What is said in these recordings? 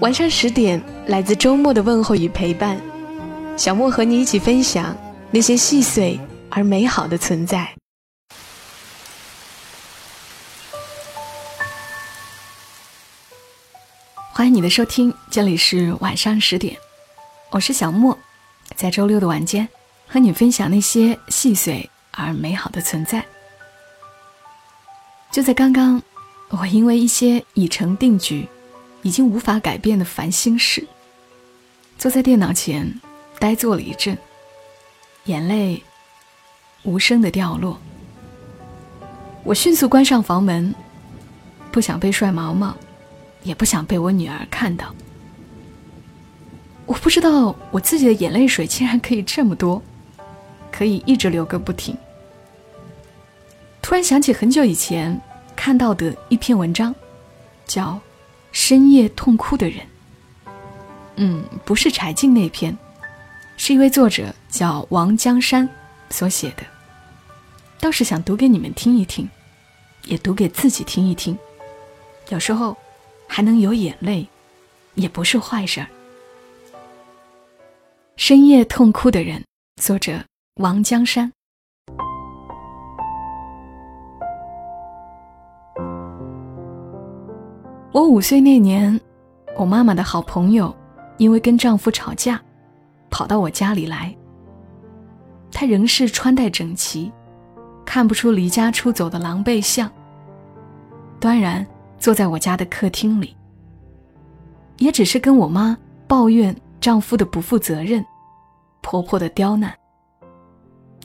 晚上十点，来自周末的问候与陪伴，小莫和你一起分享那些细碎而美好的存在。欢迎你的收听，这里是晚上十点，我是小莫，在周六的晚间和你分享那些细碎而美好的存在。就在刚刚，我因为一些已成定局。已经无法改变的烦心事，坐在电脑前呆坐了一阵，眼泪无声的掉落。我迅速关上房门，不想被帅毛毛，也不想被我女儿看到。我不知道我自己的眼泪水竟然可以这么多，可以一直流个不停。突然想起很久以前看到的一篇文章，叫。深夜痛哭的人，嗯，不是柴静那篇，是一位作者叫王江山所写的，倒是想读给你们听一听，也读给自己听一听，有时候还能有眼泪，也不是坏事儿。深夜痛哭的人，作者王江山。我五岁那年，我妈妈的好朋友因为跟丈夫吵架，跑到我家里来。她仍是穿戴整齐，看不出离家出走的狼狈相。端然坐在我家的客厅里，也只是跟我妈抱怨丈夫的不负责任，婆婆的刁难。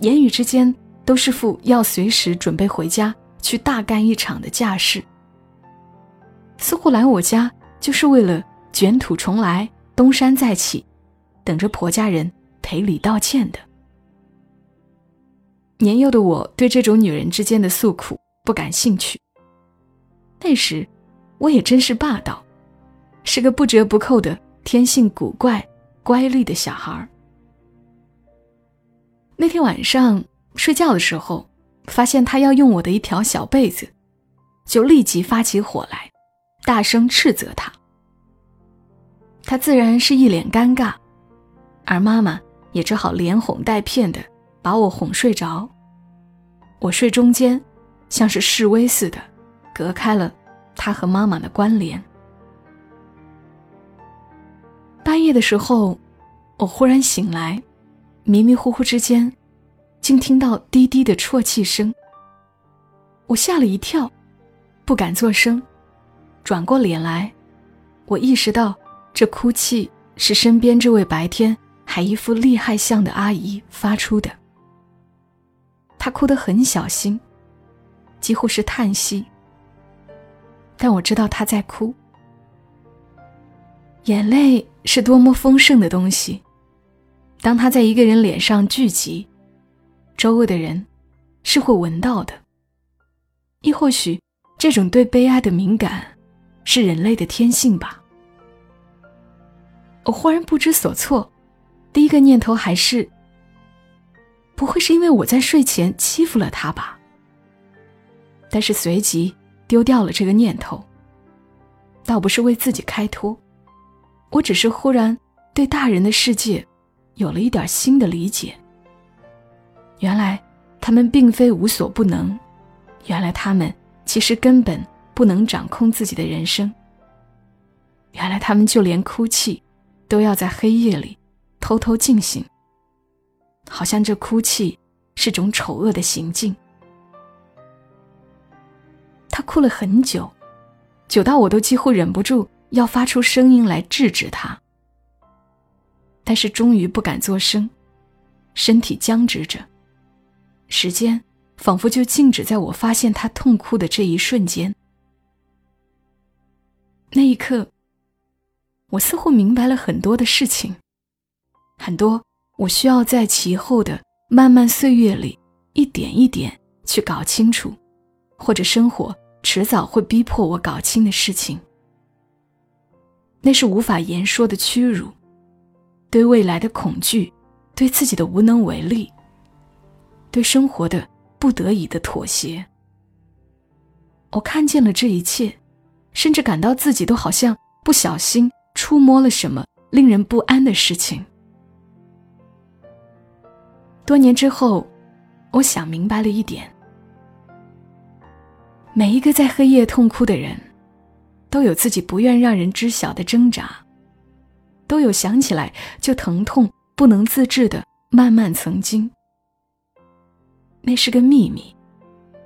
言语之间都是副要随时准备回家去大干一场的架势。似乎来我家就是为了卷土重来、东山再起，等着婆家人赔礼道歉的。年幼的我对这种女人之间的诉苦不感兴趣。那时，我也真是霸道，是个不折不扣的天性古怪、乖戾的小孩。那天晚上睡觉的时候，发现他要用我的一条小被子，就立即发起火来。大声斥责他，他自然是一脸尴尬，而妈妈也只好连哄带骗的把我哄睡着。我睡中间，像是示威似的，隔开了他和妈妈的关联。半夜的时候，我忽然醒来，迷迷糊糊之间，竟听到低低的啜泣声。我吓了一跳，不敢作声。转过脸来，我意识到这哭泣是身边这位白天还一副厉害相的阿姨发出的。她哭得很小心，几乎是叹息。但我知道她在哭。眼泪是多么丰盛的东西，当它在一个人脸上聚集，周围的人是会闻到的。亦或许，这种对悲哀的敏感。是人类的天性吧？我忽然不知所措，第一个念头还是：不会是因为我在睡前欺负了他吧？但是随即丢掉了这个念头。倒不是为自己开脱，我只是忽然对大人的世界有了一点新的理解。原来他们并非无所不能，原来他们其实根本。不能掌控自己的人生。原来他们就连哭泣，都要在黑夜里偷偷进行。好像这哭泣是种丑恶的行径。他哭了很久，久到我都几乎忍不住要发出声音来制止他。但是终于不敢作声，身体僵直着，时间仿佛就静止在我发现他痛哭的这一瞬间。那一刻，我似乎明白了很多的事情，很多我需要在其后的漫漫岁月里一点一点去搞清楚，或者生活迟早会逼迫我搞清的事情。那是无法言说的屈辱，对未来的恐惧，对自己的无能为力，对生活的不得已的妥协。我看见了这一切，甚至感到自己都好像不小心触摸了什么令人不安的事情。多年之后，我想明白了一点：每一个在黑夜痛哭的人。都有自己不愿让人知晓的挣扎，都有想起来就疼痛不能自制的漫漫曾经。那是个秘密，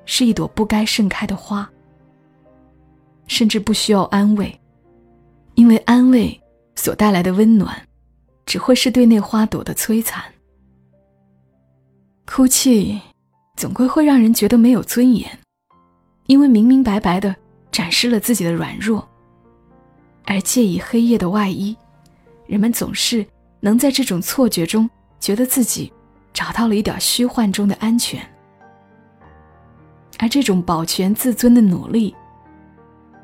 是一朵不该盛开的花，甚至不需要安慰，因为安慰所带来的温暖，只会是对那花朵的摧残。哭泣，总归会让人觉得没有尊严，因为明明白白的。展示了自己的软弱，而借以黑夜的外衣，人们总是能在这种错觉中觉得自己找到了一点虚幻中的安全，而这种保全自尊的努力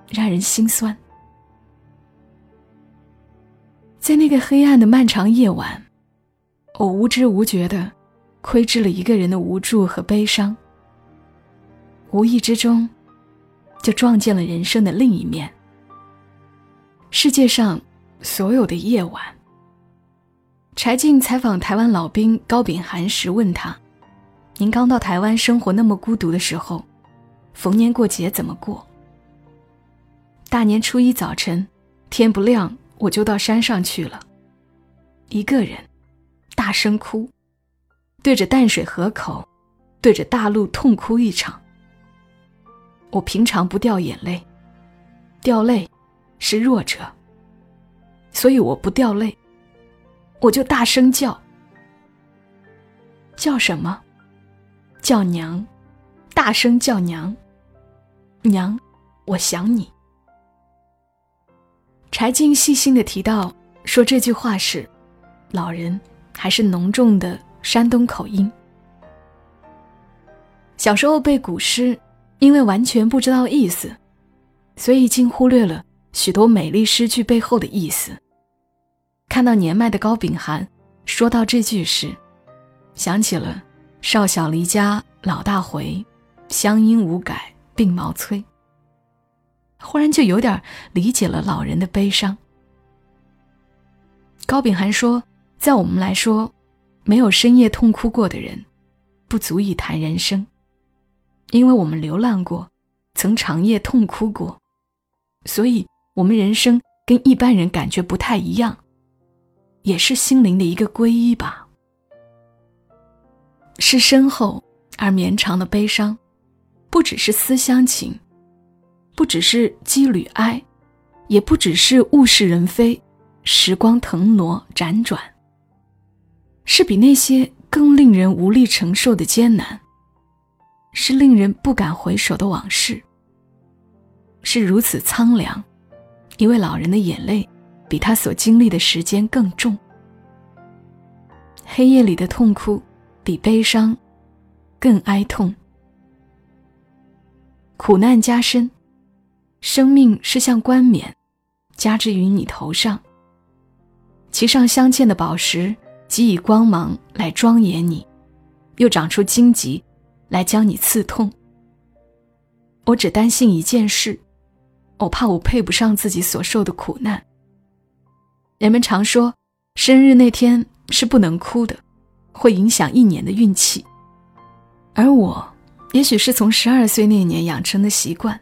让人心酸。在那个黑暗的漫长夜晚，我无知无觉的窥知了一个人的无助和悲伤，无意之中。就撞见了人生的另一面。世界上所有的夜晚，柴静采访台湾老兵高秉涵时问他：“您刚到台湾生活那么孤独的时候，逢年过节怎么过？”大年初一早晨，天不亮我就到山上去了，一个人，大声哭，对着淡水河口，对着大陆痛哭一场。我平常不掉眼泪，掉泪是弱者，所以我不掉泪，我就大声叫，叫什么？叫娘，大声叫娘，娘，我想你。柴静细心的提到，说这句话时，老人还是浓重的山东口音。小时候背古诗。因为完全不知道意思，所以竟忽略了许多美丽诗句背后的意思。看到年迈的高秉涵说到这句时，想起了“少小离家老大回，乡音无改鬓毛衰”，忽然就有点理解了老人的悲伤。高秉涵说：“在我们来说，没有深夜痛哭过的人，不足以谈人生。”因为我们流浪过，曾长夜痛哭过，所以我们人生跟一般人感觉不太一样，也是心灵的一个皈依吧。是深厚而绵长的悲伤，不只是思乡情，不只是羁旅哀，也不只是物是人非，时光腾挪辗转，是比那些更令人无力承受的艰难。是令人不敢回首的往事，是如此苍凉。一位老人的眼泪，比他所经历的时间更重。黑夜里的痛哭，比悲伤更哀痛。苦难加深，生命是像冠冕，加之于你头上。其上镶嵌的宝石，给以光芒来庄严你，又长出荆棘。来将你刺痛。我只担心一件事，我怕我配不上自己所受的苦难。人们常说，生日那天是不能哭的，会影响一年的运气。而我，也许是从十二岁那年养成的习惯，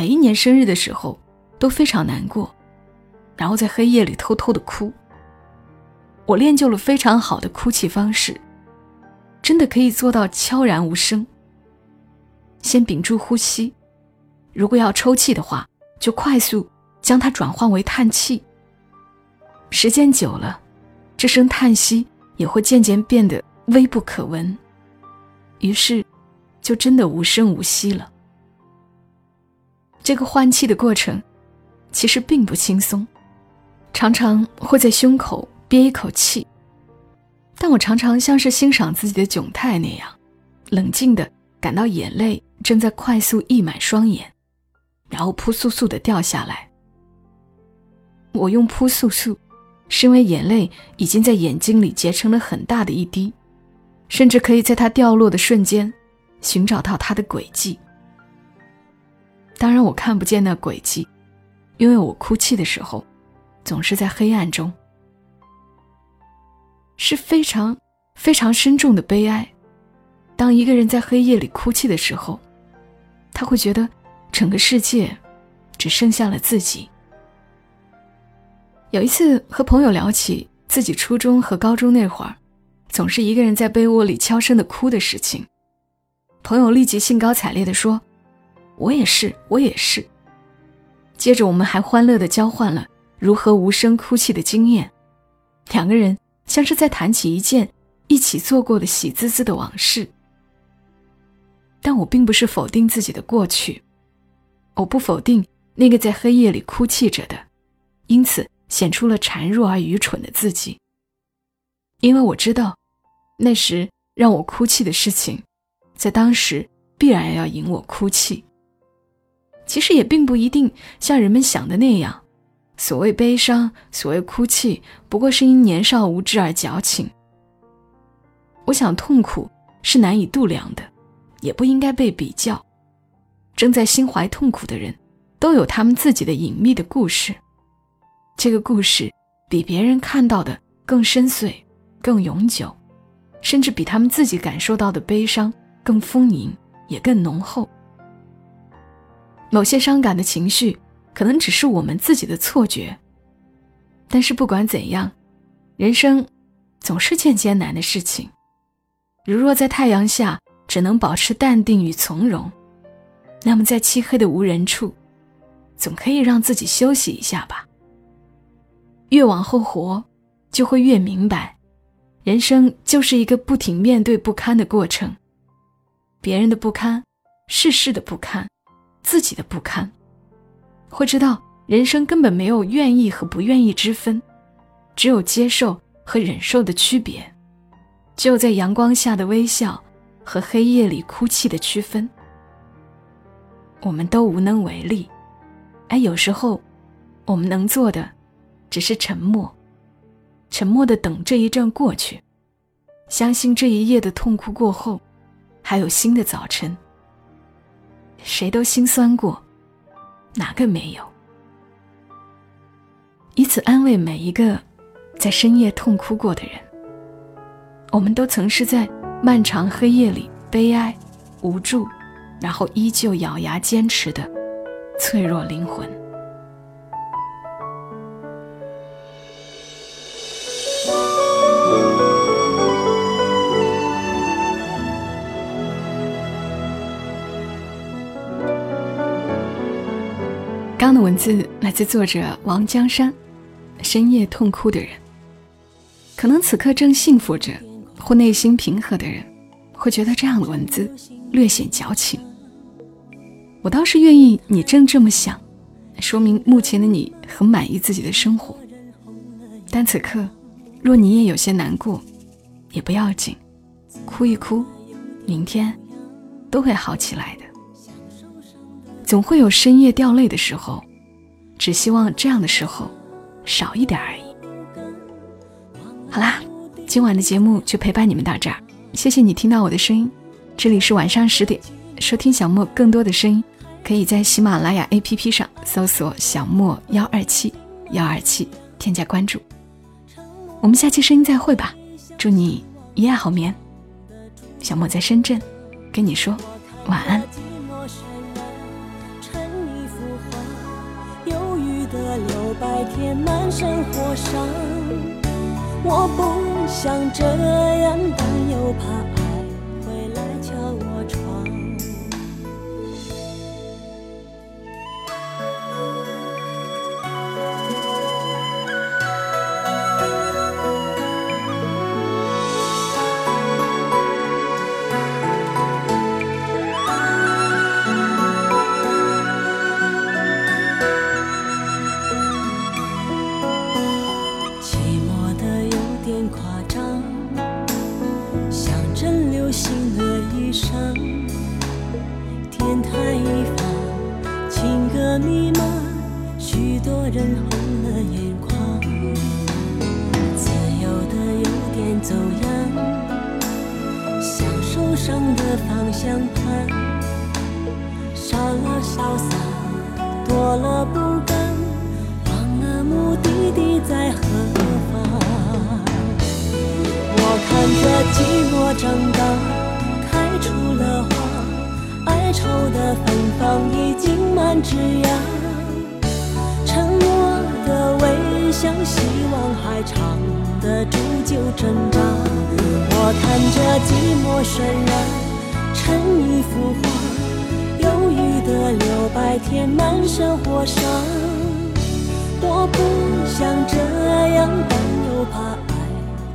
每一年生日的时候都非常难过，然后在黑夜里偷偷的哭。我练就了非常好的哭泣方式。真的可以做到悄然无声。先屏住呼吸，如果要抽泣的话，就快速将它转换为叹气。时间久了，这声叹息也会渐渐变得微不可闻，于是就真的无声无息了。这个换气的过程其实并不轻松，常常会在胸口憋一口气，但我常常像是欣赏自己的窘态那样，冷静的感到眼泪正在快速溢满双眼，然后扑簌簌的掉下来。我用“扑簌簌”，是因为眼泪已经在眼睛里结成了很大的一滴，甚至可以在它掉落的瞬间，寻找到它的轨迹。当然，我看不见那轨迹，因为我哭泣的时候，总是在黑暗中，是非常非常深重的悲哀。当一个人在黑夜里哭泣的时候，他会觉得整个世界只剩下了自己。有一次和朋友聊起自己初中和高中那会儿，总是一个人在被窝里悄声的哭的事情，朋友立即兴高采烈地说：“我也是，我也是。”接着我们还欢乐地交换了如何无声哭泣的经验，两个人像是在谈起一件一起做过的喜滋滋的往事。但我并不是否定自己的过去，我不否定那个在黑夜里哭泣着的，因此。显出了孱弱而愚蠢的自己，因为我知道，那时让我哭泣的事情，在当时必然要引我哭泣。其实也并不一定像人们想的那样，所谓悲伤，所谓哭泣，不过是因年少无知而矫情。我想，痛苦是难以度量的，也不应该被比较。正在心怀痛苦的人，都有他们自己的隐秘的故事。这个故事比别人看到的更深邃、更永久，甚至比他们自己感受到的悲伤更丰盈，也更浓厚。某些伤感的情绪可能只是我们自己的错觉，但是不管怎样，人生总是件艰难的事情。如若在太阳下只能保持淡定与从容，那么在漆黑的无人处，总可以让自己休息一下吧。越往后活，就会越明白，人生就是一个不停面对不堪的过程。别人的不堪，世事的不堪，自己的不堪，会知道人生根本没有愿意和不愿意之分，只有接受和忍受的区别，只有在阳光下的微笑和黑夜里哭泣的区分。我们都无能为力，而有时候，我们能做的。只是沉默，沉默的等这一阵过去，相信这一夜的痛哭过后，还有新的早晨。谁都心酸过，哪个没有？以此安慰每一个在深夜痛哭过的人。我们都曾是在漫长黑夜里悲哀、无助，然后依旧咬牙坚持的脆弱灵魂。刚的文字来自作者王江山，深夜痛哭的人。可能此刻正幸福着或内心平和的人，会觉得这样的文字略显矫情。我倒是愿意你正这么想，说明目前的你很满意自己的生活。但此刻，若你也有些难过，也不要紧，哭一哭，明天都会好起来的。总会有深夜掉泪的时候，只希望这样的时候少一点而已。好啦，今晚的节目就陪伴你们到这儿，谢谢你听到我的声音。这里是晚上十点，收听小莫更多的声音，可以在喜马拉雅 APP 上搜索“小莫幺二七幺二七”，添加关注。我们下期声音再会吧，祝你一夜好眠。小莫在深圳，跟你说晚安。满身火伤，我不想这样，但又怕。情歌弥漫，许多人红了眼眶。自由的有点走样，像受伤的方向盘，少了潇洒，多了不甘。忘了目的地在何方？我看着寂寞长大，哀愁的芬芳已经满枝桠。沉默的微笑，希望还藏得住就挣扎。我看着寂寞渲染成一幅画，忧郁的留白填满生活上。我不想这样，但又怕爱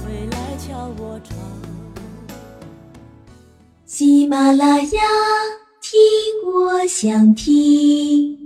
会来敲我窗。喜马拉雅，听我想听。